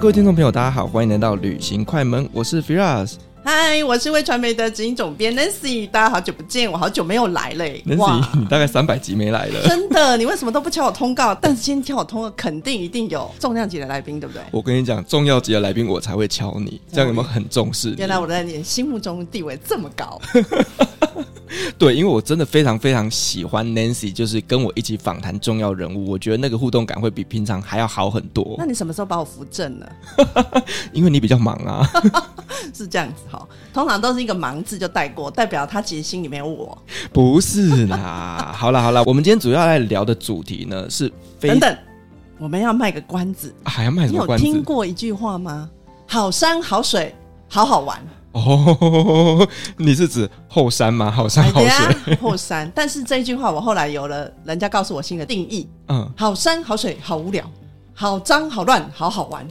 各位听众朋友，大家好，欢迎来到旅行快门，我是 Firas。嗨，我是微传媒的执行总编 Nancy，大家好久不见，我好久没有来了。Nancy，你大概三百集没来了。真的，你为什么都不敲我通告？但是今天敲我通告，肯定一定有重量级的来宾，对不对？我跟你讲，重要级的来宾我才会敲你，这样有没有很重视？原来我在你心目中地位这么高。对，因为我真的非常非常喜欢 Nancy，就是跟我一起访谈重要人物，我觉得那个互动感会比平常还要好很多。那你什么时候把我扶正呢？因为你比较忙啊，是这样子哈。通常都是一个“忙”字就带过，代表他其实心里面有我。不是啦，好了好了，我们今天主要来聊的主题呢是……等等，我们要卖个关子，还要卖什么关子？你有听过一句话吗？好山好水好好玩。哦，你是指后山吗？好山好水，后山。但是这一句话，我后来有了人家告诉我新的定义。嗯，好山好水好无聊，好脏好乱好好玩。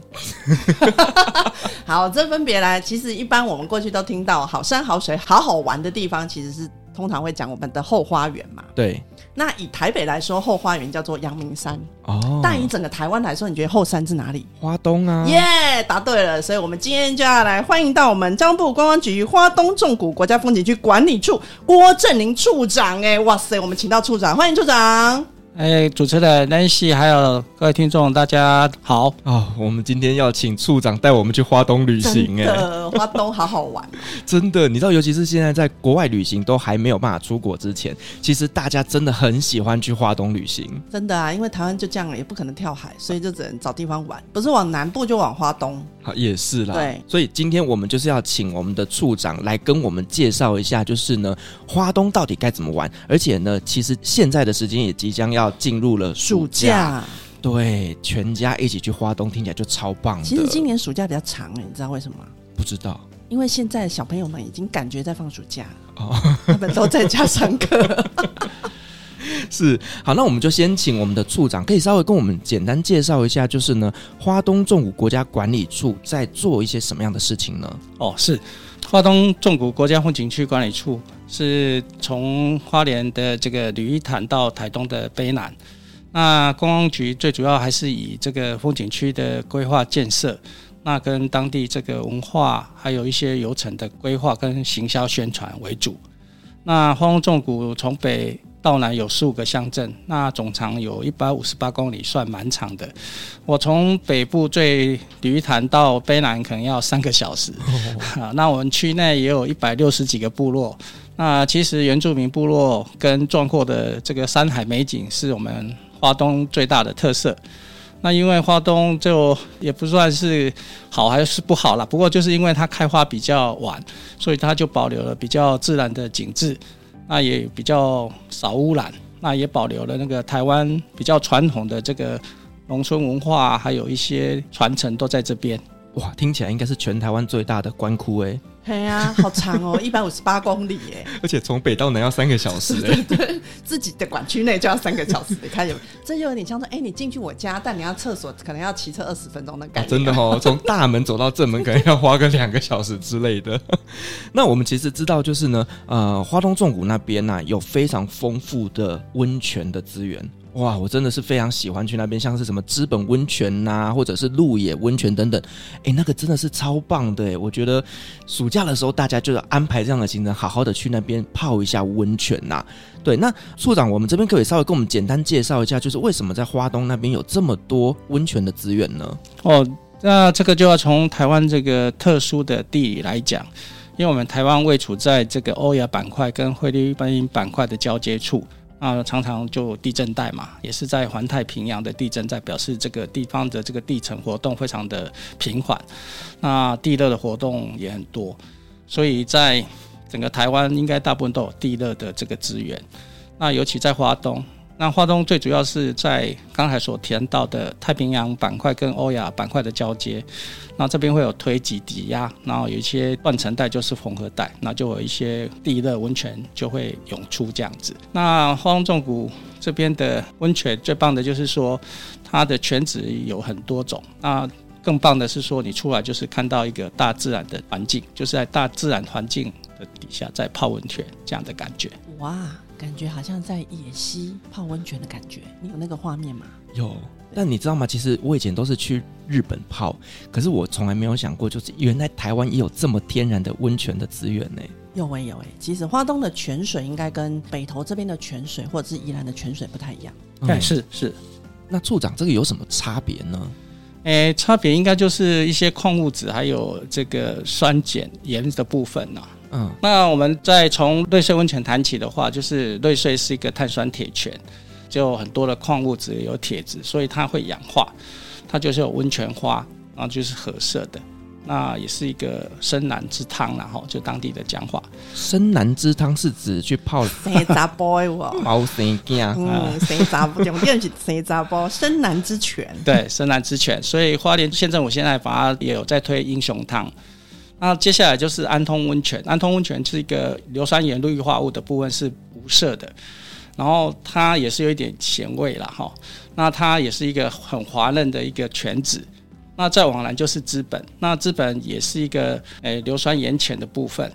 好，这分别来。其实一般我们过去都听到好山好水好好玩的地方，其实是通常会讲我们的后花园嘛。对。那以台北来说，后花园叫做阳明山哦。但以整个台湾来说，你觉得后山是哪里？花东啊。耶，答对了。所以我们今天就要来欢迎到我们交通部观光局花东纵谷国家风景区管理处郭振林处长。哎，哇塞，我们请到处长，欢迎处长。哎，主持人 Nancy，还有各位听众，大家好啊、哦！我们今天要请处长带我们去花东旅行，哎，花东好好玩，真的。你知道，尤其是现在在国外旅行都还没有办法出国之前，其实大家真的很喜欢去花东旅行。真的啊，因为台湾就这样了，也不可能跳海，所以就只能找地方玩，不是往南部就往花东。好，也是啦。对，所以今天我们就是要请我们的处长来跟我们介绍一下，就是呢，花东到底该怎么玩，而且呢，其实现在的时间也即将要进入了暑假，对，全家一起去花东，听起来就超棒的。其实今年暑假比较长哎，你知道为什么吗？不知道，因为现在小朋友们已经感觉在放暑假哦，他们都在家上课。是，好，那我们就先请我们的处长，可以稍微跟我们简单介绍一下，就是呢，花东纵谷国家管理处在做一些什么样的事情呢？哦，是，花东纵谷国家风景区管理处是从花莲的这个鲤鱼潭到台东的卑南，那观光局最主要还是以这个风景区的规划建设，那跟当地这个文化还有一些游程的规划跟行销宣传为主。那花东纵谷从北到南有十五个乡镇，那总长有一百五十八公里，算蛮长的。我从北部最鲤鱼潭到卑南，可能要三个小时。啊，那我们区内也有一百六十几个部落。那其实原住民部落跟壮阔的这个山海美景，是我们花东最大的特色。那因为花东就也不算是好还是不好啦，不过就是因为它开花比较晚，所以它就保留了比较自然的景致。那也比较少污染，那也保留了那个台湾比较传统的这个农村文化，还有一些传承都在这边。哇，听起来应该是全台湾最大的官窟哎。好长哦，一百五十八公里耶！而且从北到南要三个小时 哎。对，对，自己的管区内就要三个小时，你看有 这就有点像说，哎，你进去我家，但你要厕所可能要骑车二十分钟的感觉。真的哦，从大门走到正门可能要花个两个小时之类的。那我们其实知道，就是呢，呃，花东纵谷那边呢、啊、有非常丰富的温泉的资源。哇，我真的是非常喜欢去那边，像是什么资本温泉呐、或者是鹿野温泉等等，哎，那个真的是超棒的！我觉得暑假的时候大家就要安排这样的行程，好好的去那边泡一下温泉呐、对，那处长，我们这边可以稍微跟我们简单介绍一下，就是为什么在花东那边有这么多温泉的资源呢？哦，那这个就要从台湾这个特殊的地理来讲，因为我们台湾位处在这个欧亚板块跟菲律宾板块的交接处。啊，常常就地震带嘛，也是在环太平洋的地震带，表示这个地方的这个地层活动非常的平缓，那地热的活动也很多，所以在整个台湾应该大部分都有地热的这个资源，那尤其在华东。那花东最主要是在刚才所提到的太平洋板块跟欧亚板块的交接，那这边会有推挤抵压，然后有一些断层带就是缝合带，那就有一些地热温泉就会涌出这样子。那花东纵谷这边的温泉最棒的就是说它的泉质有很多种，那更棒的是说你出来就是看到一个大自然的环境，就是在大自然环境的底下在泡温泉这样的感觉。哇！感觉好像在野溪泡温泉的感觉，你有那个画面吗？有，但你知道吗？其实我以前都是去日本泡，可是我从来没有想过，就是原来台湾也有这么天然的温泉的资源呢。有诶、欸、有诶、欸，其实花东的泉水应该跟北投这边的泉水或者是宜兰的泉水不太一样。对、嗯，是是。那处长这个有什么差别呢？诶、欸，差别应该就是一些矿物质，还有这个酸碱盐的部分呢、啊。嗯，那我们再从瑞穗温泉谈起的话，就是瑞穗是一个碳酸铁泉，就很多的矿物质有铁质，所以它会氧化，它就是有温泉花，然后就是褐色的。那也是一个深蓝之汤，然后就当地的讲话。深蓝之汤是指去泡生查埔哇，泡生囝，嗯，生查埔重点是生查埔深蓝之泉。对，深蓝之泉，所以花莲县政府现在把它也有在推英雄汤。那接下来就是安通温泉，安通温泉是一个硫酸盐氯化物的部分是无色的，然后它也是有一点咸味了哈。那它也是一个很滑嫩的一个泉子。那再往南就是资本，那资本也是一个诶、硫酸盐浅的部分，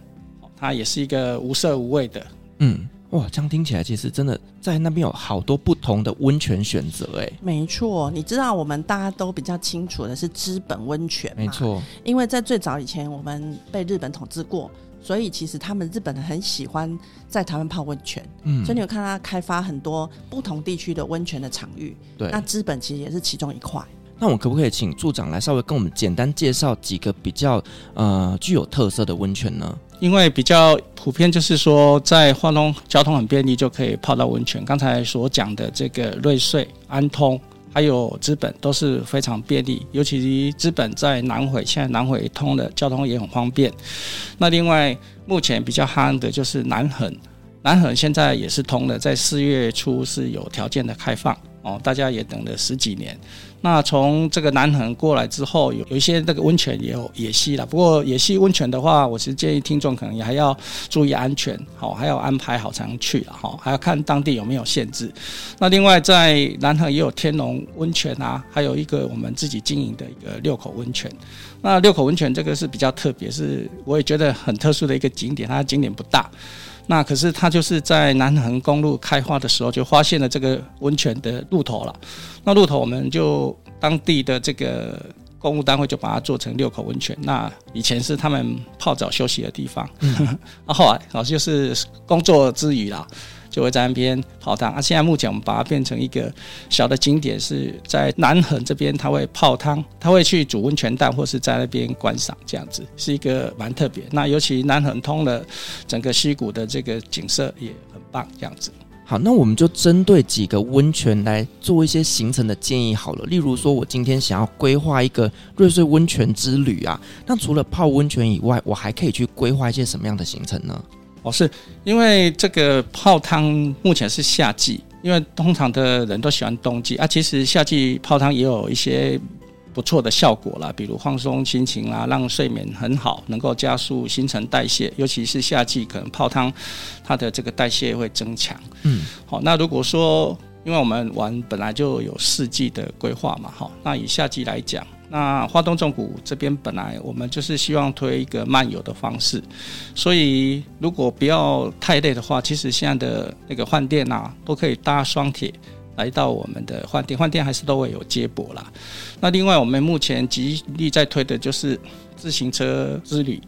它也是一个无色无味的。嗯，哇，这样听起来其实真的在那边有好多不同的温泉选择哎。没错，你知道我们大家都比较清楚的是资本温泉，没错，因为在最早以前我们被日本统治过，所以其实他们日本人很喜欢在台湾泡温泉，嗯，所以你有看他开发很多不同地区的温泉的场域，对，那资本其实也是其中一块。那我可不可以请处长来稍微跟我们简单介绍几个比较呃具有特色的温泉呢？因为比较普遍，就是说在花东交通很便利，就可以泡到温泉。刚才所讲的这个瑞穗、安通还有资本都是非常便利，尤其资本在南回，现在南回通的交通也很方便。那另外目前比较夯的就是南横，南横现在也是通的，在四月初是有条件的开放哦，大家也等了十几年。那从这个南横过来之后，有有一些那个温泉也有野溪了。不过野溪温泉的话，我其实建议听众可能也还要注意安全，好，还要安排好才能去了哈，还要看当地有没有限制。那另外在南横也有天龙温泉啊，还有一个我们自己经营的一个六口温泉。那六口温泉这个是比较特别，是我也觉得很特殊的一个景点，它的景点不大。那可是他就是在南横公路开发的时候就发现了这个温泉的入头了。那入头我们就当地的这个公务单位就把它做成六口温泉。那以前是他们泡澡休息的地方，嗯、啊后来老师就是工作之余啦。就会在那边泡汤啊！现在目前我们把它变成一个小的景点，是在南横这边，他会泡汤，他会去煮温泉蛋，或是在那边观赏，这样子是一个蛮特别。那尤其南横通了整个溪谷的这个景色也很棒，这样子。好，那我们就针对几个温泉来做一些行程的建议好了。例如说，我今天想要规划一个瑞穗温泉之旅啊，那除了泡温泉以外，我还可以去规划一些什么样的行程呢？哦，是因为这个泡汤目前是夏季，因为通常的人都喜欢冬季啊。其实夏季泡汤也有一些不错的效果啦，比如放松心情啦，让睡眠很好，能够加速新陈代谢。尤其是夏季，可能泡汤它的这个代谢会增强。嗯，好，那如果说因为我们玩本来就有四季的规划嘛，哈，那以夏季来讲。那花东纵谷这边本来我们就是希望推一个漫游的方式，所以如果不要太累的话，其实现在的那个饭店啊，都可以搭双铁来到我们的饭店，饭店还是都会有接驳啦。那另外我们目前极力在推的就是自行车之旅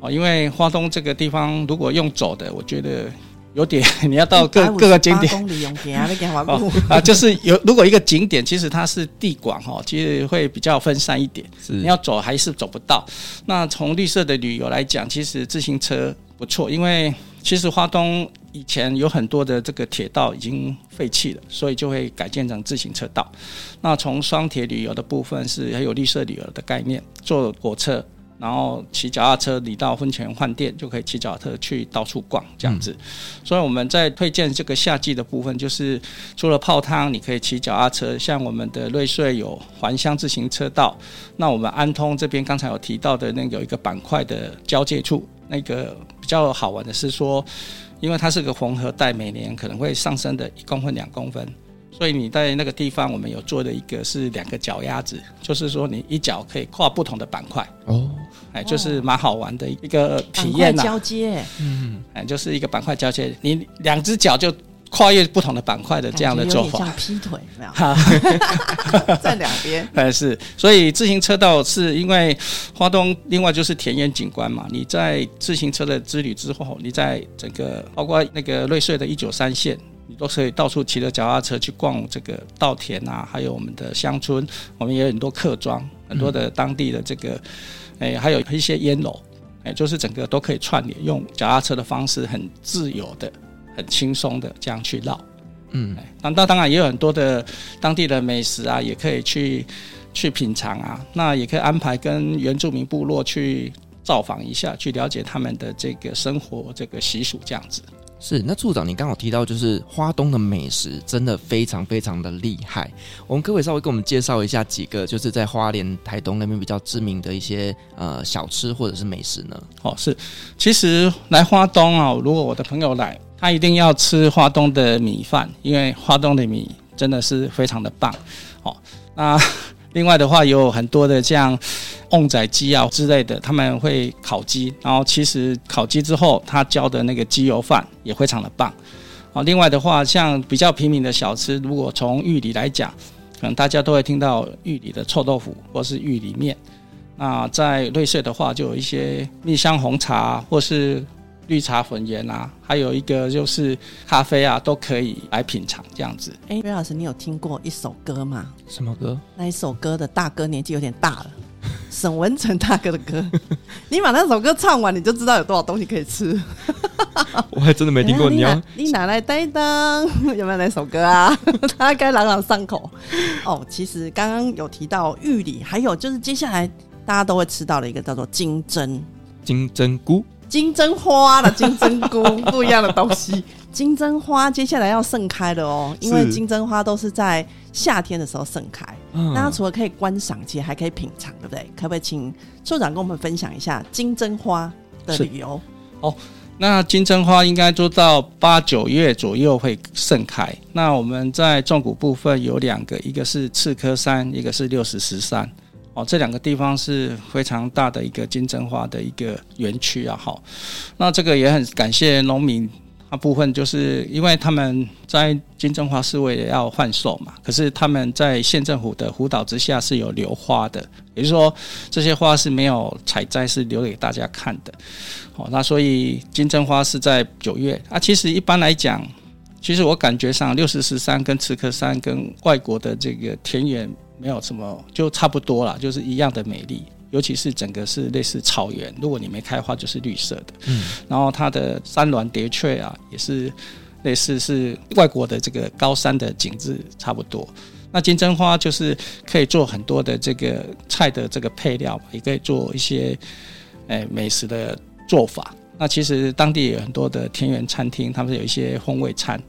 哦，因为花东这个地方如果用走的，我觉得。有点，你要到各各个景点 啊，就是有如果一个景点其实它是地广哈，其实会比较分散一点，你要走还是走不到。那从绿色的旅游来讲，其实自行车不错，因为其实花东以前有很多的这个铁道已经废弃了，所以就会改建成自行车道。那从双铁旅游的部分是还有绿色旅游的概念，坐火车。然后骑脚踏车，你到婚前换店就可以骑脚踏车去到处逛，这样子。嗯、所以我们在推荐这个夏季的部分，就是除了泡汤，你可以骑脚踏车。像我们的瑞穗有环乡自行车道，那我们安通这边刚才有提到的那个有一个板块的交界处，那个比较好玩的是说，因为它是个缝合带，每年可能会上升的一公分、两公分。所以你在那个地方，我们有做的一个是两个脚丫子，就是说你一脚可以跨不同的板块。哦，哎，就是蛮好玩的一个体验呐。交接，嗯，哎，就是一个板块交接，你两只脚就跨越不同的板块的这样的做法，像劈腿，没有？在两边，哎是。所以自行车道是因为花东，另外就是田园景观嘛。你在自行车的之旅之后，你在整个包括那个瑞穗的一九三线，你都可以到处骑着脚踏车去逛这个稻田啊，还有我们的乡村，我们也有很多客庄，很多的当地的这个，哎、欸，还有一些烟楼，哎、欸，就是整个都可以串联，用脚踏车的方式很自由的。很轻松的这样去绕，嗯，那那当然也有很多的当地的美食啊，也可以去去品尝啊。那也可以安排跟原住民部落去造访一下，去了解他们的这个生活这个习俗这样子。是，那处长，你刚好提到就是花东的美食真的非常非常的厉害。我们可不可以稍微给我们介绍一下几个就是在花莲、台东那边比较知名的一些呃小吃或者是美食呢？哦，是，其实来花东啊，如果我的朋友来。他一定要吃花东的米饭，因为花东的米真的是非常的棒。哦，那另外的话有很多的像瓮仔鸡啊之类的，他们会烤鸡，然后其实烤鸡之后，他浇的那个鸡油饭也非常的棒。啊，另外的话，像比较平民的小吃，如果从玉里来讲，可能大家都会听到玉里的臭豆腐或是玉里面。那在瑞穗的话，就有一些蜜香红茶或是。绿茶粉圆啊，还有一个就是咖啡啊，都可以来品尝这样子。哎，瑞老师，你有听过一首歌吗？什么歌？那一首歌的大哥年纪有点大了，沈文成大哥的歌。你把那首歌唱完，你就知道有多少东西可以吃。我还真的没听过。你要你哪来担当？有没有那首歌啊？他该朗朗上口。哦，其实刚刚有提到玉里，还有就是接下来大家都会吃到的一个叫做金针金针菇。金针花的金针菇 不一样的东西。金针花接下来要盛开了哦，因为金针花都是在夏天的时候盛开。嗯，那除了可以观赏，其实还可以品尝，对不对？可不可以请处长跟我们分享一下金针花的理由？哦，那金针花应该做到八九月左右会盛开。那我们在纵谷部分有两个，一个是赤科山，一个是六十石山。哦，这两个地方是非常大的一个金针花的一个园区啊，好，那这个也很感谢农民啊部分，就是因为他们在金针花是为了要换售嘛，可是他们在县政府的辅导之下是有留花的，也就是说这些花是没有采摘，是留给大家看的。哦，那所以金针花是在九月啊，其实一般来讲，其实我感觉上六十四山跟赤科山跟外国的这个田园。没有什么，就差不多啦，就是一样的美丽。尤其是整个是类似草原，如果你没开花，就是绿色的。嗯，然后它的山峦叠翠啊，也是类似是外国的这个高山的景致差不多。那金针花就是可以做很多的这个菜的这个配料，也可以做一些诶美食的做法。那其实当地有很多的田园餐厅，他们有一些风味餐。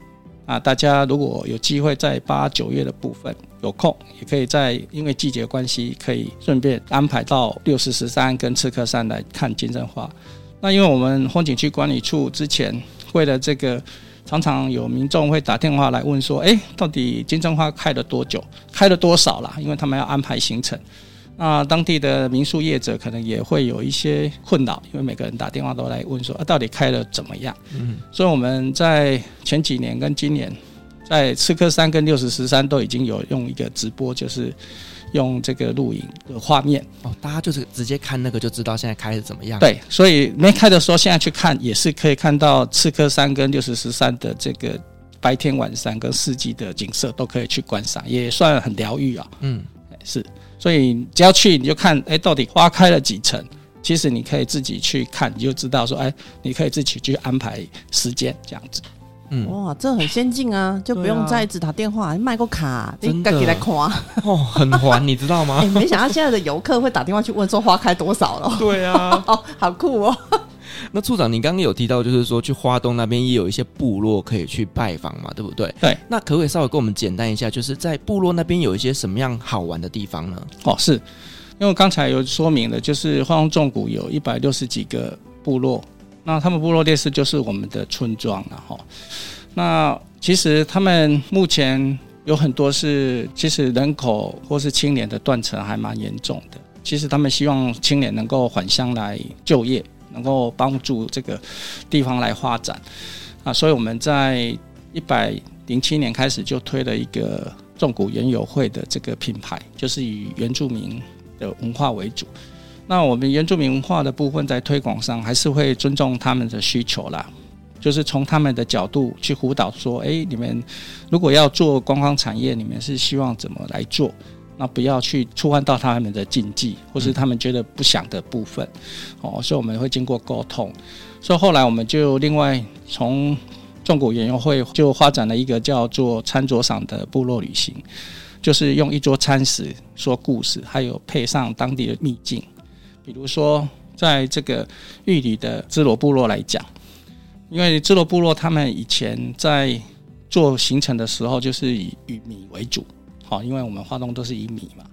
啊，大家如果有机会在八九月的部分有空，也可以在因为季节关系，可以顺便安排到六十三跟刺客山来看金针花。那因为我们风景区管理处之前为了这个，常常有民众会打电话来问说，哎，到底金针花开了多久，开了多少了？因为他们要安排行程。那当地的民宿业者可能也会有一些困扰，因为每个人打电话都来问说啊，到底开了怎么样？嗯，所以我们在前几年跟今年，在赤科山跟六十十三都已经有用一个直播，就是用这个录影的画面哦，大家就是直接看那个就知道现在开的怎么样。对，所以没开的时候，现在去看也是可以看到赤科山跟六十十三的这个白天晚上跟四季的景色都可以去观赏，也算很疗愈啊。嗯，是。所以只要去你就看，哎，到底花开了几层？其实你可以自己去看，你就知道说，哎，你可以自己去安排时间这样子。嗯，哇，这很先进啊，就不用再一直打电话，卖个卡，你赶紧来看哦，很烦，你知道吗？没想到现在的游客会打电话去问说花开多少了。对啊，哦，好酷哦。那处长，你刚刚有提到，就是说去花东那边也有一些部落可以去拜访嘛，对不对？对。那可不可以稍微跟我们简单一下，就是在部落那边有一些什么样好玩的地方呢？哦，是因为刚才有说明了，就是花东纵谷有一百六十几个部落，那他们部落类似就是我们的村庄了哈。那其实他们目前有很多是，其实人口或是青年的断层还蛮严重的。其实他们希望青年能够返乡来就业。能够帮助这个地方来发展啊，所以我们在一百零七年开始就推了一个纵谷园游会的这个品牌，就是以原住民的文化为主。那我们原住民文化的部分在推广上，还是会尊重他们的需求啦，就是从他们的角度去辅导说，诶，你们如果要做观光产业，你们是希望怎么来做？那不要去触犯到他们的禁忌，或是他们觉得不想的部分。哦，所以我们会经过沟通。所以后来我们就另外从纵谷园游会就发展了一个叫做餐桌上的部落旅行，就是用一桌餐食说故事，还有配上当地的秘境。比如说，在这个玉里的支罗部落来讲，因为支罗部落他们以前在做行程的时候，就是以玉米为主，好，因为我们花东都是以米嘛，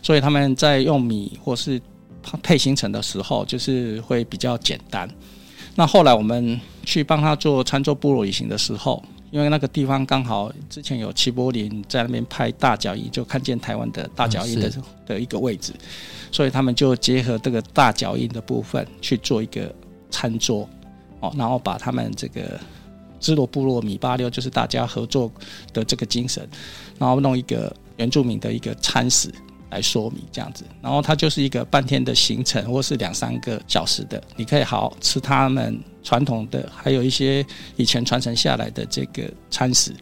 所以他们在用米或是配行程的时候，就是会比较简单。那后来我们去帮他做餐桌部落旅行的时候，因为那个地方刚好之前有齐柏林在那边拍大脚印，就看见台湾的大脚印的的一个位置，所以他们就结合这个大脚印的部分去做一个餐桌，哦，然后把他们这个支罗部落米八六就是大家合作的这个精神，然后弄一个原住民的一个餐食。来说明这样子，然后它就是一个半天的行程，或是两三个小时的，你可以好好吃他们传统的，还有一些以前传承下来的这个餐食，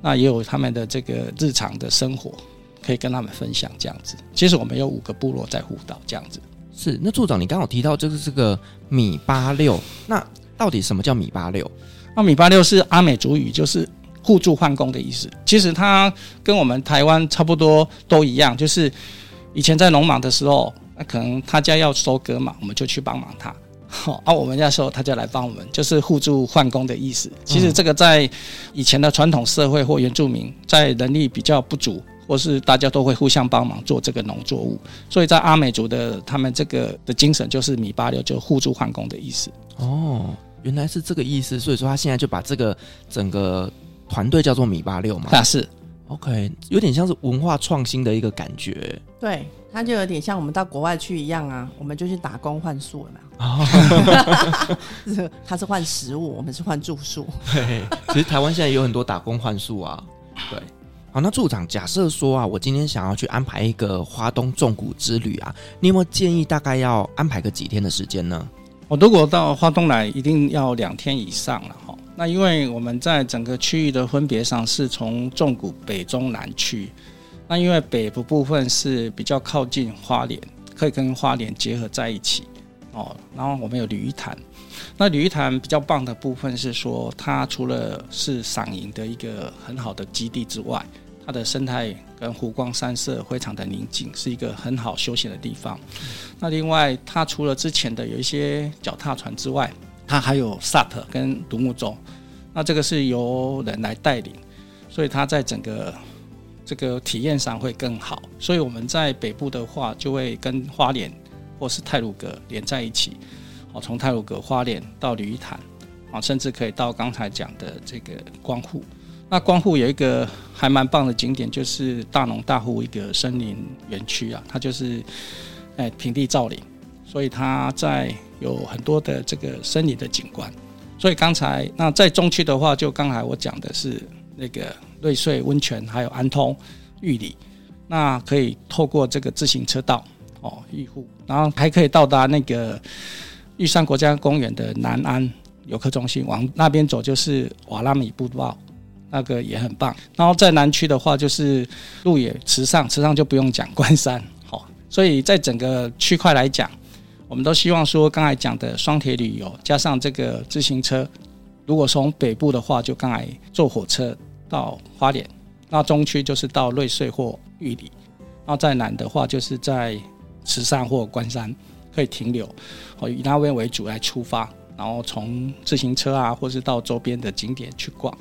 那也有他们的这个日常的生活，可以跟他们分享这样子。其实我们有五个部落在辅导这样子。是，那处长你刚好提到就是这个米八六，那到底什么叫米八六？那米八六是阿美族语，就是。互助换工的意思，其实它跟我们台湾差不多都一样，就是以前在农忙的时候，那可能他家要收割嘛，我们就去帮忙他，好，啊，我们那时候他就来帮我们，就是互助换工的意思。其实这个在以前的传统社会或原住民，在能力比较不足，或是大家都会互相帮忙做这个农作物，所以在阿美族的他们这个的精神就是米八六，就互助换工的意思。哦，原来是这个意思，所以说他现在就把这个整个。团队叫做米八六嘛？那是，OK，有点像是文化创新的一个感觉。对，它就有点像我们到国外去一样啊，我们就去打工换宿了嘛。是，他是换食物，我们是换住宿。对，其实台湾现在有很多打工换宿啊。对，好，那处长，假设说啊，我今天想要去安排一个花东纵谷之旅啊，你有没有建议大概要安排个几天的时间呢？如果到花东来，一定要两天以上了哈。那因为我们在整个区域的分别上是从纵谷北中南区，那因为北部部分是比较靠近花莲，可以跟花莲结合在一起哦。然后我们有鲤鱼潭，那鲤鱼潭比较棒的部分是说，它除了是赏银的一个很好的基地之外，它的生态跟湖光山色非常的宁静，是一个很好休闲的地方。那另外，它除了之前的有一些脚踏船之外，它还有 SUP 跟独木舟，那这个是由人来带领，所以它在整个这个体验上会更好。所以我们在北部的话，就会跟花莲或是太鲁阁连在一起，哦，从太鲁阁花莲到鲤鱼潭，啊，甚至可以到刚才讲的这个光复。那光复有一个还蛮棒的景点，就是大农大户一个森林园区啊，它就是哎平地造林。所以它在有很多的这个森林的景观，所以刚才那在中区的话，就刚才我讲的是那个瑞穗温泉，还有安通玉里，那可以透过这个自行车道哦，玉户，然后还可以到达那个玉山国家公园的南安游客中心，往那边走就是瓦拉米步道，那个也很棒。然后在南区的话，就是鹿野池上，池上就不用讲关山，好，所以在整个区块来讲。我们都希望说，刚才讲的双铁旅游加上这个自行车，如果从北部的话，就刚才坐火车到花莲；那中区就是到瑞穗或玉里；然后在南的话，就是在池上或关山可以停留，哦，以那边为主来出发，然后从自行车啊，或是到周边的景点去逛。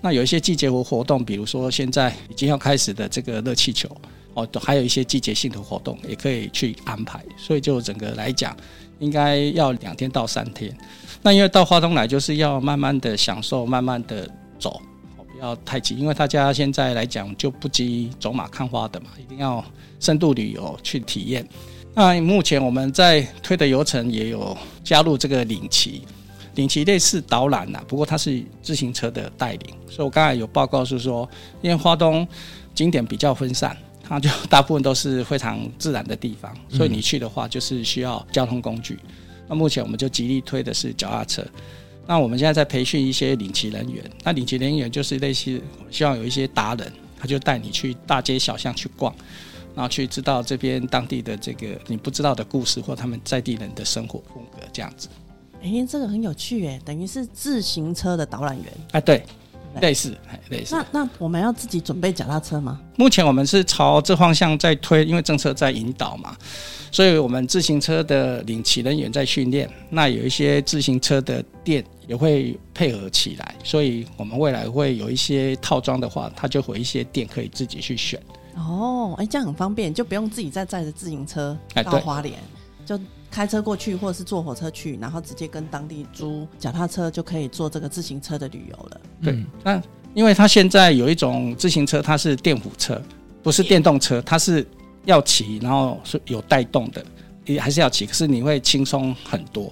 那有一些季节活活动，比如说现在已经要开始的这个热气球。哦，还有一些季节性的活动也可以去安排，所以就整个来讲，应该要两天到三天。那因为到花东来就是要慢慢的享受，慢慢的走，不要太急。因为大家现在来讲就不急走马看花的嘛，一定要深度旅游去体验。那目前我们在推的游程也有加入这个领骑，领骑类似导览呐，不过它是自行车的带领。所以我刚才有报告是说，因为花东景点比较分散，它就大部分都是非常自然的地方，所以你去的话就是需要交通工具。嗯、那目前我们就极力推的是脚踏车。那我们现在在培训一些领骑人员，那领骑人员就是类似希望有一些达人，他就带你去大街小巷去逛，然后去知道这边当地的这个你不知道的故事或他们在地人的生活风格这样子。哎、欸，这个很有趣哎，等于是自行车的导览员。哎，对，类似，类似。那那我们要自己准备脚踏车吗？目前我们是朝这方向在推，因为政策在引导嘛，所以我们自行车的领骑人员在训练。那有一些自行车的店也会配合起来，所以我们未来会有一些套装的话，它就会一些店可以自己去选。哦，哎，这样很方便，就不用自己再载着自行车到花莲，就。开车过去，或者是坐火车去，然后直接跟当地租脚踏车，就可以做这个自行车的旅游了。对，那因为它现在有一种自行车，它是电辅车，不是电动车，它是要骑，然后是有带动的，也还是要骑，可是你会轻松很多。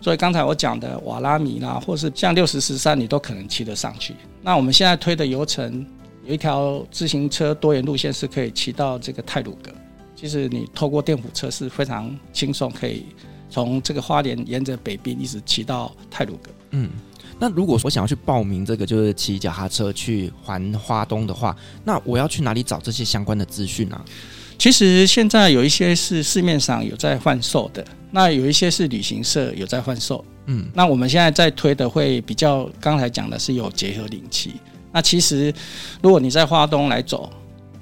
所以刚才我讲的瓦拉米啦，或是像六十十三，你都可能骑得上去。那我们现在推的游程有一条自行车多元路线，是可以骑到这个泰鲁阁。其实你透过电辅车是非常轻松，可以从这个花莲沿着北滨一直骑到泰鲁阁。嗯，那如果我想要去报名这个就是骑脚踏车去环花东的话，那我要去哪里找这些相关的资讯呢？其实现在有一些是市面上有在贩售的，那有一些是旅行社有在贩售。嗯，那我们现在在推的会比较刚才讲的是有结合领骑。那其实如果你在花东来走。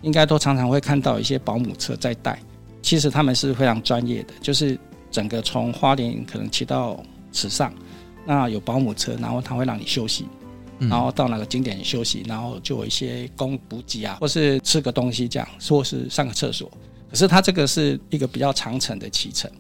应该都常常会看到一些保姆车在带，其实他们是非常专业的，就是整个从花莲可能骑到池上，那有保姆车，然后他会让你休息，然后到哪个景点休息，然后就有一些供补给啊，或是吃个东西这样，或是上个厕所。可是它这个是一个比较长程的骑程。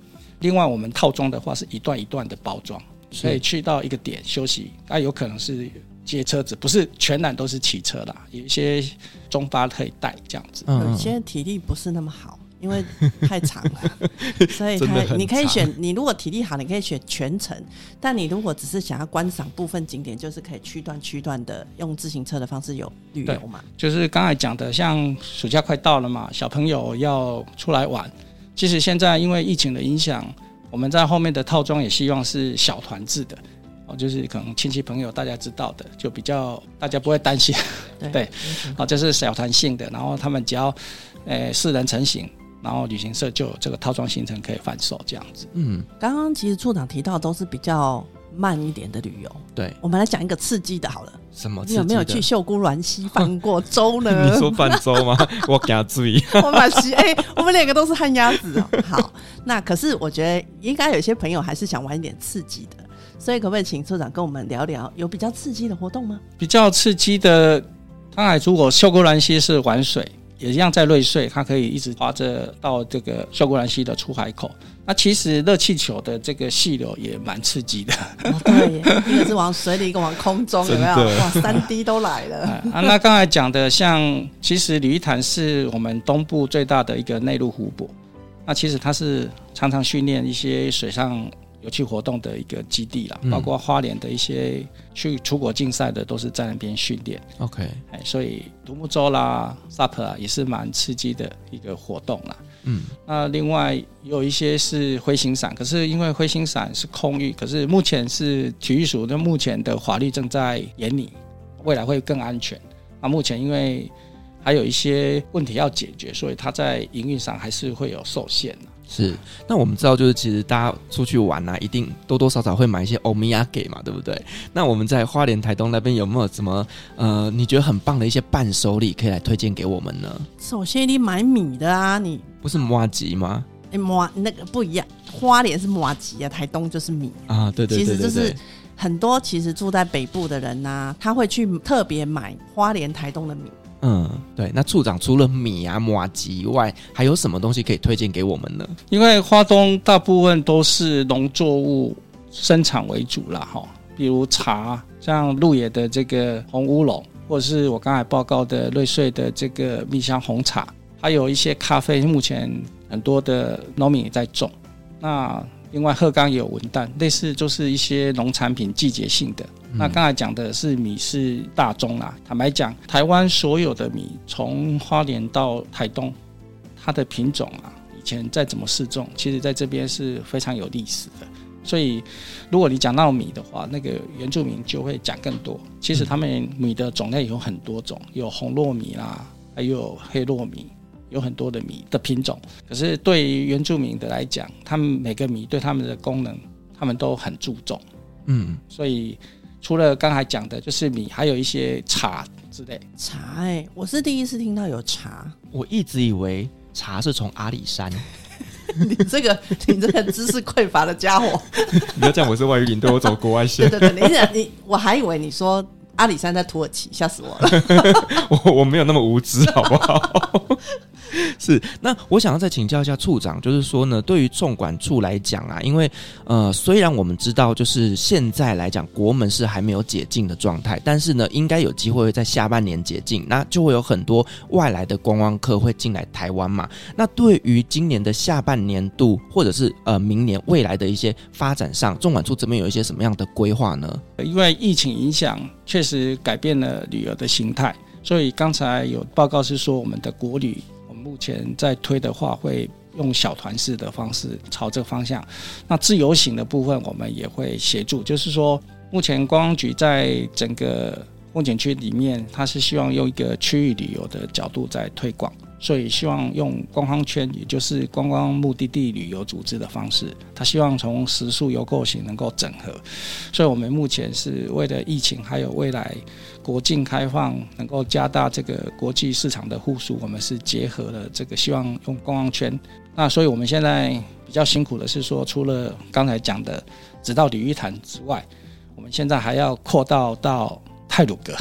另外，我们套装的话是一段一段的包装，所以去到一个点休息，那有可能是。接车子不是全然都是骑车啦，有一些中巴可以带这样子。嗯，现在体力不是那么好，因为太长了，所以他你可以选。你如果体力好，你可以选全程；但你如果只是想要观赏部分景点，就是可以区段区段的用自行车的方式有旅游嘛。就是刚才讲的，像暑假快到了嘛，小朋友要出来玩。其实现在因为疫情的影响，我们在后面的套装也希望是小团制的。哦，就是可能亲戚朋友大家知道的，就比较大家不会担心，对，对，哦，这是小团性的，然后他们只要，呃，四人成行，然后旅行社就有这个套装行程可以贩售这样子。嗯，刚刚其实处长提到都是比较慢一点的旅游，对，我们来讲一个刺激的好了。什么？你有没有去秀姑峦溪泛过舟呢？你说泛舟吗？我给他注意。我们溪，哎，我们两个都是旱鸭子哦。好，那可是我觉得应该有些朋友还是想玩一点刺激的。所以可不可以请处长跟我们聊聊，有比较刺激的活动吗？比较刺激的，当然如果秀姑峦溪是玩水，也一样在瑞穗，它可以一直划着到这个秀姑峦溪的出海口。那其实热气球的这个细流也蛮刺激的。哦、对，一个是往水里，一个往空中，有没有？哇，三 D 都来了。啊，那刚才讲的像，其实鲤鱼潭是我们东部最大的一个内陆湖泊。那其实它是常常训练一些水上。有趣活动的一个基地啦，包括花莲的一些去出国竞赛的都是在那边训练。OK，哎，所以独木舟啦、SUP 啊也是蛮刺激的一个活动啦。嗯，那另外有一些是灰形伞，可是因为灰形伞是空域，可是目前是体育署的目前的法律正在研拟，未来会更安全。那目前因为还有一些问题要解决，所以它在营运上还是会有受限。是，那我们知道，就是其实大家出去玩啊，一定多多少少会买一些欧米亚给嘛，对不对？那我们在花莲、台东那边有没有什么呃，你觉得很棒的一些伴手礼可以来推荐给我们呢？首先，你买米的啊，你不是麻吉吗？哎，麻那个不一样，花莲是麻吉啊，台东就是米啊，对对对，对，对，对，其实就是很多其实住在北部的人呐、啊，他会去特别买花莲、台东的米。嗯，对。那处长除了米啊、麻吉以外，还有什么东西可以推荐给我们呢？因为花东大部分都是农作物生产为主了哈，比如茶，像鹿野的这个红乌龙，或者是我刚才报告的瑞穗的这个蜜香红茶，还有一些咖啡，目前很多的农民也在种。那另外鹤冈也有文旦，类似就是一些农产品季节性的。嗯、那刚才讲的是米是大宗啦，坦白讲，台湾所有的米从花莲到台东，它的品种啊，以前再怎么试种，其实在这边是非常有历史的。所以，如果你讲到米的话，那个原住民就会讲更多。其实他们米的种类有很多种，有红糯米啦，还有黑糯米，有很多的米的品种。可是对于原住民的来讲，他们每个米对他们的功能，他们都很注重。嗯，所以除了刚才讲的，就是米，还有一些茶之类。茶哎、欸，我是第一次听到有茶。我一直以为茶是从阿里山。你这个，你这个知识匮乏的家伙！你要讲我是外语，领队我走国外线。对对对，你你我还以为你说阿里山在土耳其，吓死我了。我我没有那么无知，好不好？是，那我想要再请教一下处长，就是说呢，对于种管处来讲啊，因为呃，虽然我们知道就是现在来讲国门是还没有解禁的状态，但是呢，应该有机会会在下半年解禁，那就会有很多外来的观光客会进来台湾嘛。那对于今年的下半年度，或者是呃明年未来的一些发展上，种管处这边有一些什么样的规划呢？因为疫情影响，确实改变了旅游的形态，所以刚才有报告是说我们的国旅。目前在推的话，会用小团式的方式朝这个方向。那自由行的部分，我们也会协助。就是说，目前观光局在整个风景区里面，它是希望用一个区域旅游的角度在推广。所以希望用观光圈，也就是观光目的地旅游组织的方式，他希望从食宿游购行能够整合。所以我们目前是为了疫情，还有未来国境开放，能够加大这个国际市场的户数，我们是结合了这个，希望用观光圈。那所以我们现在比较辛苦的是说，除了刚才讲的只到鲤鱼潭之外，我们现在还要扩到到泰鲁阁。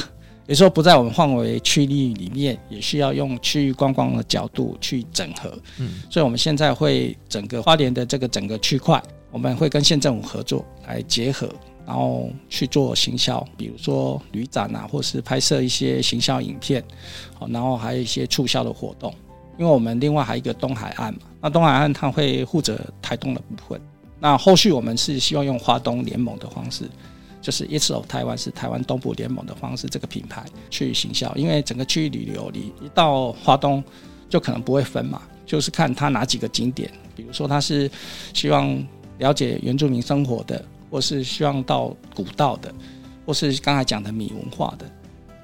也就是说，不在我们范围区域里面，也需要用区域观光的角度去整合。嗯，所以我们现在会整个花莲的这个整个区块，我们会跟县政府合作来结合，然后去做行销，比如说旅展啊，或是拍摄一些行销影片，好，然后还有一些促销的活动。因为我们另外还有一个东海岸嘛，那东海岸它会负责台东的部分，那后续我们是希望用花东联盟的方式。就是 East of Taiwan 是台湾东部联盟的方式，这个品牌去行销，因为整个区域旅游，你一到花东就可能不会分嘛，就是看他哪几个景点，比如说他是希望了解原住民生活的，或是希望到古道的，或是刚才讲的米文化的。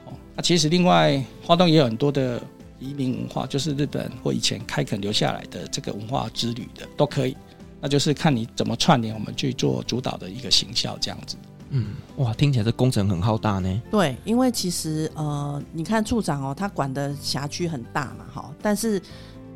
哦，那其实另外花东也有很多的移民文化，就是日本或以前开垦留下来的这个文化之旅的都可以，那就是看你怎么串联，我们去做主导的一个行销这样子。嗯，哇，听起来这工程很浩大呢。对，因为其实呃，你看处长哦，他管的辖区很大嘛，哈，但是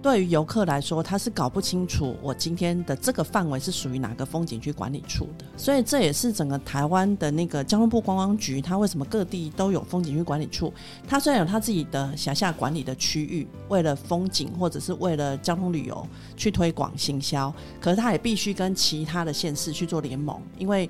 对于游客来说，他是搞不清楚我今天的这个范围是属于哪个风景区管理处的。所以这也是整个台湾的那个交通部观光局，它为什么各地都有风景区管理处？它虽然有它自己的辖下管理的区域，为了风景或者是为了交通旅游去推广行销，可是它也必须跟其他的县市去做联盟，因为。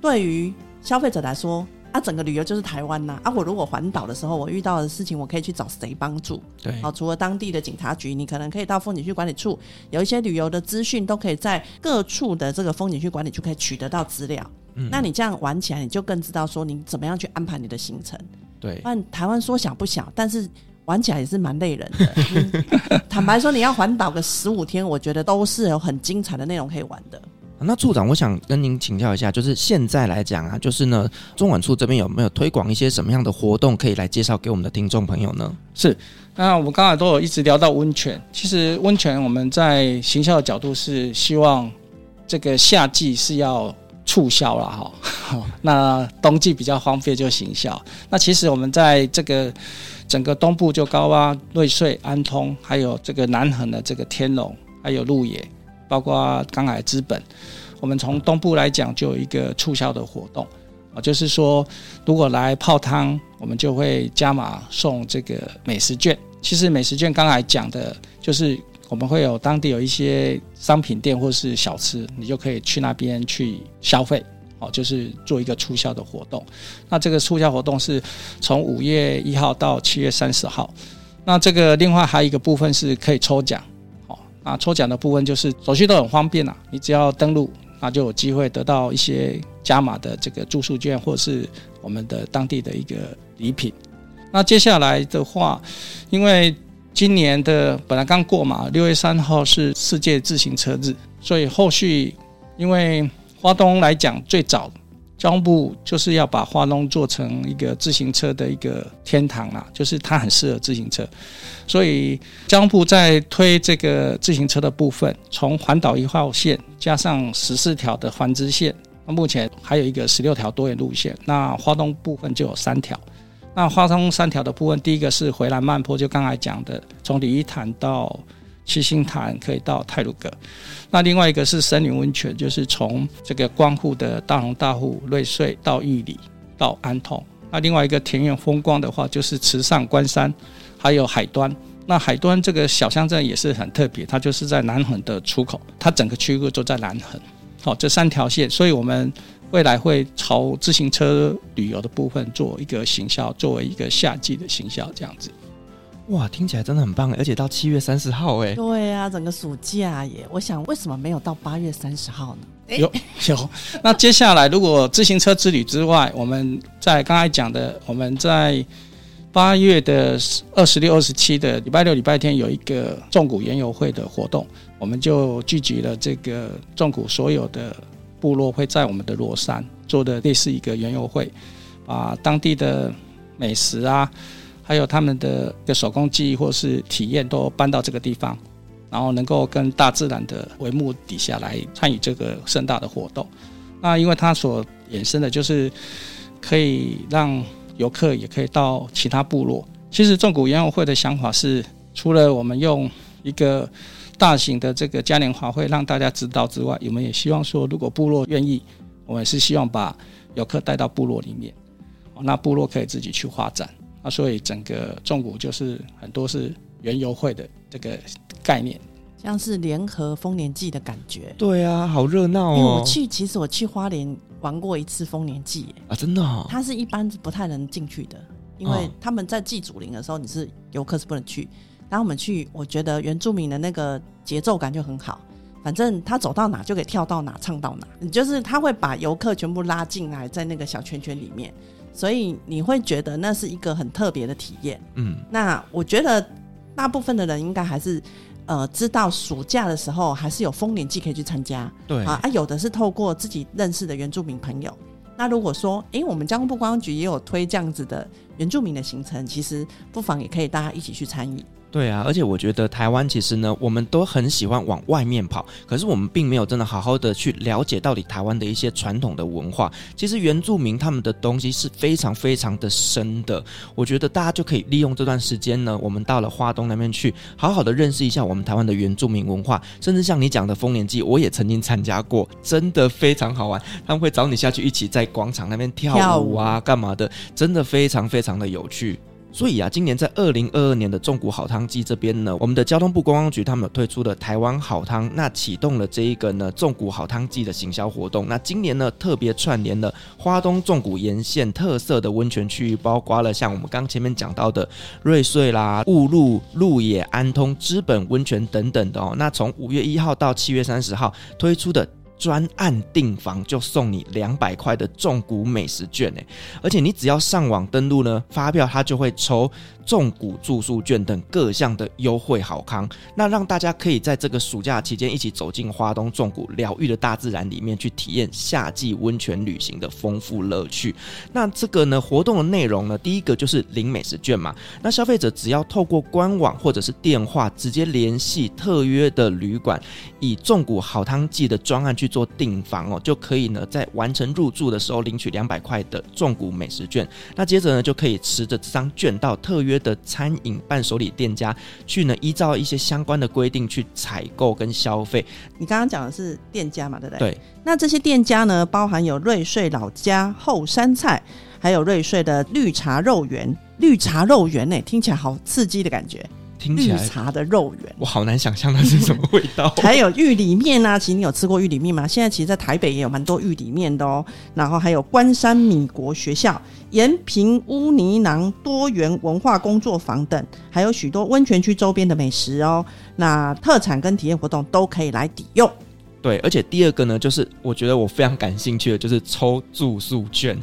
对于消费者来说，啊，整个旅游就是台湾呐，啊，我如果环岛的时候，我遇到的事情，我可以去找谁帮助？对，好，除了当地的警察局，你可能可以到风景区管理处，有一些旅游的资讯都可以在各处的这个风景区管理处可以取得到资料。嗯，那你这样玩起来，你就更知道说你怎么样去安排你的行程。对，但台湾说小不小，但是玩起来也是蛮累人的。嗯、坦白说，你要环岛个十五天，我觉得都是有很精彩的内容可以玩的。那处长，我想跟您请教一下，就是现在来讲啊，就是呢，中管处这边有没有推广一些什么样的活动，可以来介绍给我们的听众朋友呢？是，那我们刚才都有一直聊到温泉，其实温泉我们在行销的角度是希望这个夏季是要促销了哈，那冬季比较荒废就行销。那其实我们在这个整个东部就高洼、瑞穗、安通，还有这个南横的这个天龙，还有鹿野。包括刚来资本，我们从东部来讲就有一个促销的活动啊，就是说如果来泡汤，我们就会加码送这个美食券。其实美食券刚才讲的就是我们会有当地有一些商品店或是小吃，你就可以去那边去消费，哦，就是做一个促销的活动。那这个促销活动是从五月一号到七月三十号。那这个另外还有一个部分是可以抽奖。啊，抽奖的部分就是手续都很方便、啊，你只要登录那就有机会得到一些加码的这个住宿券，或是我们的当地的一个礼品。那接下来的话，因为今年的本来刚过嘛，六月三号是世界自行车日，所以后续因为花东来讲，最早交通部就是要把花东做成一个自行车的一个天堂啦，就是它很适合自行车，所以交通部在推这个自行车的部分，从环岛一号线加上十四条的环支线，那目前还有一个十六条多元路线，那花东部分就有三条。那花东三条的部分，第一个是回来慢坡，就刚才讲的，从鲤鱼潭到七星潭可以到泰鲁阁。那另外一个是森林温泉，就是从这个光复的大龙大户、瑞穗到玉里到安通。那另外一个田园风光的话，就是池上关山，还有海端。那海端这个小乡镇也是很特别，它就是在南横的出口，它整个区域都在南横。好，这三条线，所以我们。未来会朝自行车旅游的部分做一个行销，作为一个夏季的行销，这样子。哇，听起来真的很棒，而且到七月三十号，哎，对啊，整个暑假耶。我想，为什么没有到八月三十号呢？有有。那接下来，如果自行车之旅之外，我们在刚才讲的，我们在八月的二十六、二十七的礼拜六、礼拜天有一个纵谷园游会的活动，我们就聚集了这个纵谷所有的。部落会在我们的罗山做的类似一个园游会，把当地的美食啊，还有他们的一个手工技艺或是体验都搬到这个地方，然后能够跟大自然的帷幕底下来参与这个盛大的活动。那因为它所衍生的就是可以让游客也可以到其他部落。其实纵谷园游会的想法是，除了我们用一个大型的这个嘉年华会让大家知道之外，我们也希望说，如果部落愿意，我们是希望把游客带到部落里面，那部落可以自己去发展。那所以整个重谷就是很多是原油会的这个概念，像是联合丰年祭的感觉。对啊，好热闹哦！因为我去，其实我去花莲玩过一次丰年祭啊，真的哦？它是一般不太能进去的，因为他们在祭祖灵的时候，你是游客是不能去。然后我们去，我觉得原住民的那个节奏感就很好。反正他走到哪就可以跳到哪，唱到哪。就是他会把游客全部拉进来，在那个小圈圈里面，所以你会觉得那是一个很特别的体验。嗯，那我觉得大部分的人应该还是呃知道暑假的时候还是有丰年祭可以去参加。对啊，啊，有的是透过自己认识的原住民朋友。那如果说，诶，我们交通部观光局也有推这样子的原住民的行程，其实不妨也可以大家一起去参与。对啊，而且我觉得台湾其实呢，我们都很喜欢往外面跑，可是我们并没有真的好好的去了解到底台湾的一些传统的文化。其实原住民他们的东西是非常非常的深的，我觉得大家就可以利用这段时间呢，我们到了花东那边去，好好的认识一下我们台湾的原住民文化，甚至像你讲的丰年祭，我也曾经参加过，真的非常好玩。他们会找你下去一起在广场那边跳舞啊，干嘛的，真的非常非常的有趣。所以啊，今年在二零二二年的纵谷好汤季这边呢，我们的交通部观光局他们推出的台湾好汤，那启动了这一个呢纵谷好汤季的行销活动。那今年呢特别串联了花东纵谷沿线特色的温泉区域，包括了像我们刚前面讲到的瑞穗啦、雾鹿、鹿野、安通、知本温泉等等的哦。那从五月一号到七月三十号推出的。专案订房就送你两百块的重谷美食券呢，而且你只要上网登录呢，发票它就会抽。重谷住宿券等各项的优惠好康，那让大家可以在这个暑假期间一起走进花东重谷疗愈的大自然里面去体验夏季温泉旅行的丰富乐趣。那这个呢活动的内容呢，第一个就是领美食券嘛。那消费者只要透过官网或者是电话直接联系特约的旅馆，以重谷好汤祭的专案去做订房哦，就可以呢在完成入住的时候领取两百块的重谷美食券。那接着呢就可以持着这张券到特约。约的餐饮伴手礼店家去呢，依照一些相关的规定去采购跟消费。你刚刚讲的是店家嘛，对不对？对。那这些店家呢，包含有瑞穗老家后山菜，还有瑞穗的绿茶肉圆。绿茶肉圆呢，听起来好刺激的感觉。听起来绿茶的肉圆，我好难想象那是什么味道。还有玉里面啊，其实你有吃过玉里面吗？现在其实，在台北也有蛮多玉里面的哦。然后还有关山米国学校、延平乌泥囊多元文化工作坊等，还有许多温泉区周边的美食哦。那特产跟体验活动都可以来抵用。对，而且第二个呢，就是我觉得我非常感兴趣的，就是抽住宿券，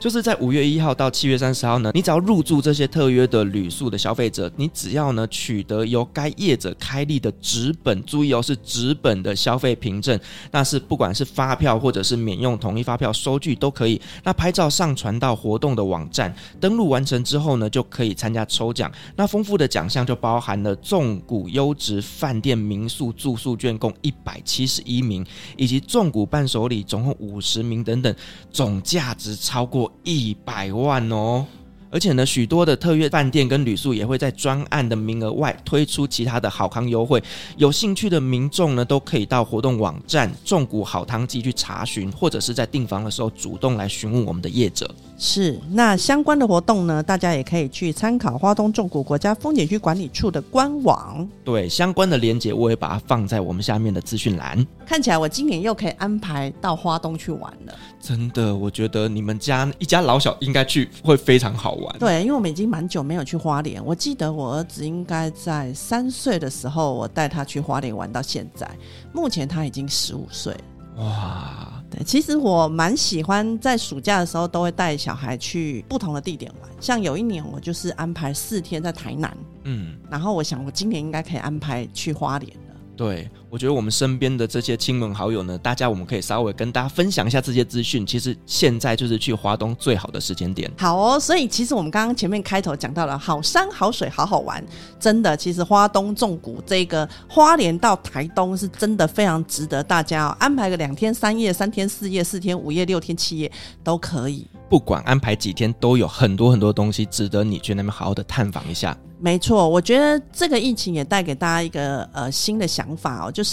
就是在五月一号到七月三十号呢，你只要入住这些特约的旅宿的消费者，你只要呢取得由该业者开立的纸本，注意哦，是纸本的消费凭证，那是不管是发票或者是免用统一发票收据都可以，那拍照上传到活动的网站，登录完成之后呢，就可以参加抽奖。那丰富的奖项就包含了纵谷优质饭店民宿住宿券共一百七十一名以及重古伴手礼总共五十名等等，总价值超过一百万哦。而且呢，许多的特约饭店跟旅宿也会在专案的名额外推出其他的好康优惠。有兴趣的民众呢，都可以到活动网站“重谷好汤记”去查询，或者是在订房的时候主动来询问我们的业者。是，那相关的活动呢，大家也可以去参考花东纵谷国家风景区管理处的官网。对，相关的链接我也把它放在我们下面的资讯栏。看起来我今年又可以安排到花东去玩了。真的，我觉得你们家一家老小应该去会非常好玩。对，因为我们已经蛮久没有去花莲。我记得我儿子应该在三岁的时候，我带他去花莲玩到现在。目前他已经十五岁。哇！其实我蛮喜欢在暑假的时候都会带小孩去不同的地点玩，像有一年我就是安排四天在台南，嗯，然后我想我今年应该可以安排去花莲了。对，我觉得我们身边的这些亲朋好友呢，大家我们可以稍微跟大家分享一下这些资讯。其实现在就是去华东最好的时间点。好哦，所以其实我们刚刚前面开头讲到了好山好水好好玩，真的，其实花东纵谷这个花莲到台东是真的非常值得大家哦，安排个两天三夜、三天四夜、四天五夜、六天七夜都可以。不管安排几天，都有很多很多东西值得你去那边好好的探访一下。没错，我觉得这个疫情也带给大家一个呃新的想法哦，就是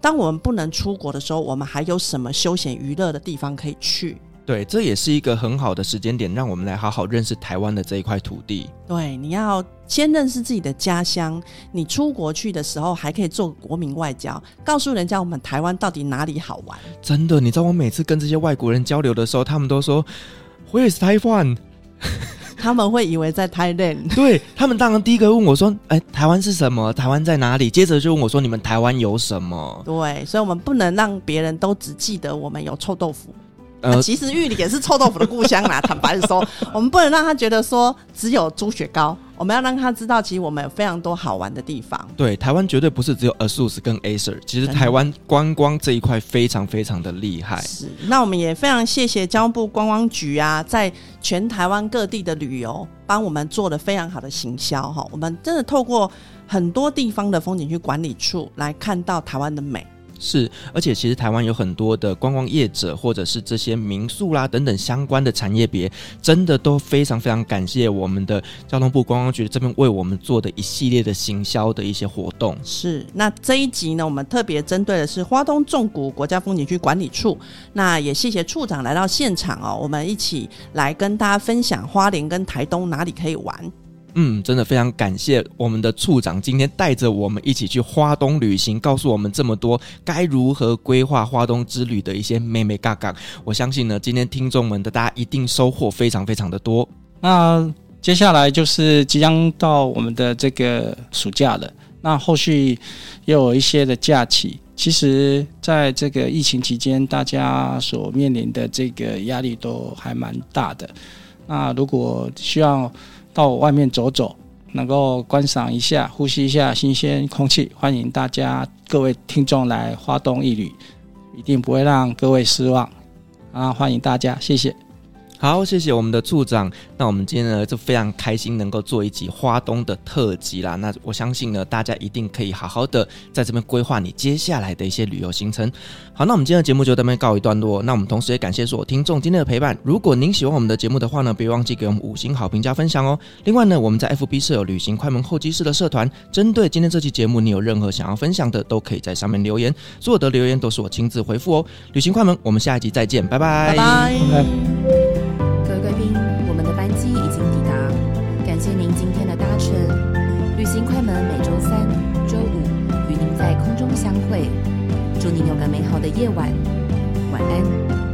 当我们不能出国的时候，我们还有什么休闲娱乐的地方可以去？对，这也是一个很好的时间点，让我们来好好认识台湾的这一块土地。对，你要先认识自己的家乡，你出国去的时候还可以做国民外交，告诉人家我们台湾到底哪里好玩。真的，你知道我每次跟这些外国人交流的时候，他们都说 Where is Taiwan？他们会以为在 Thailand，，对，他们当然第一个问我说：“哎，台湾是什么？台湾在哪里？”接着就问我说：“你们台湾有什么？”对，所以我们不能让别人都只记得我们有臭豆腐。呃，其实玉里也是臭豆腐的故乡啦。坦白说，我们不能让他觉得说只有猪血糕，我们要让他知道，其实我们有非常多好玩的地方。对，台湾绝对不是只有 ASUS 跟 Acer，其实台湾观光这一块非常非常的厉害。是，那我们也非常谢谢交通部观光局啊，在全台湾各地的旅游帮我们做了非常好的行销哈。我们真的透过很多地方的风景区管理处来看到台湾的美。是，而且其实台湾有很多的观光业者，或者是这些民宿啦等等相关的产业别，真的都非常非常感谢我们的交通部观光局这边为我们做的一系列的行销的一些活动。是，那这一集呢，我们特别针对的是花东纵谷国家风景区管理处，那也谢谢处长来到现场哦，我们一起来跟大家分享花莲跟台东哪里可以玩。嗯，真的非常感谢我们的处长今天带着我们一起去花东旅行，告诉我们这么多该如何规划花东之旅的一些眉眉角角。我相信呢，今天听众们的大家一定收获非常非常的多。那接下来就是即将到我们的这个暑假了，那后续也有一些的假期。其实，在这个疫情期间，大家所面临的这个压力都还蛮大的。那如果需要到外面走走，能够观赏一下、呼吸一下新鲜空气。欢迎大家各位听众来花东一旅，一定不会让各位失望。啊，欢迎大家，谢谢。好，谢谢我们的处长。那我们今天呢，就非常开心能够做一集花东的特辑啦。那我相信呢，大家一定可以好好的在这边规划你接下来的一些旅游行程。好，那我们今天的节目就到这边告一段落。那我们同时也感谢所有听众今天的陪伴。如果您喜欢我们的节目的话呢，别忘记给我们五星好评加分享哦。另外呢，我们在 FB 设有旅行快门候机室的社团，针对今天这期节目，你有任何想要分享的，都可以在上面留言，所有的留言都是我亲自回复哦。旅行快门，我们下一集再见，拜拜，拜拜。的夜晚，晚安。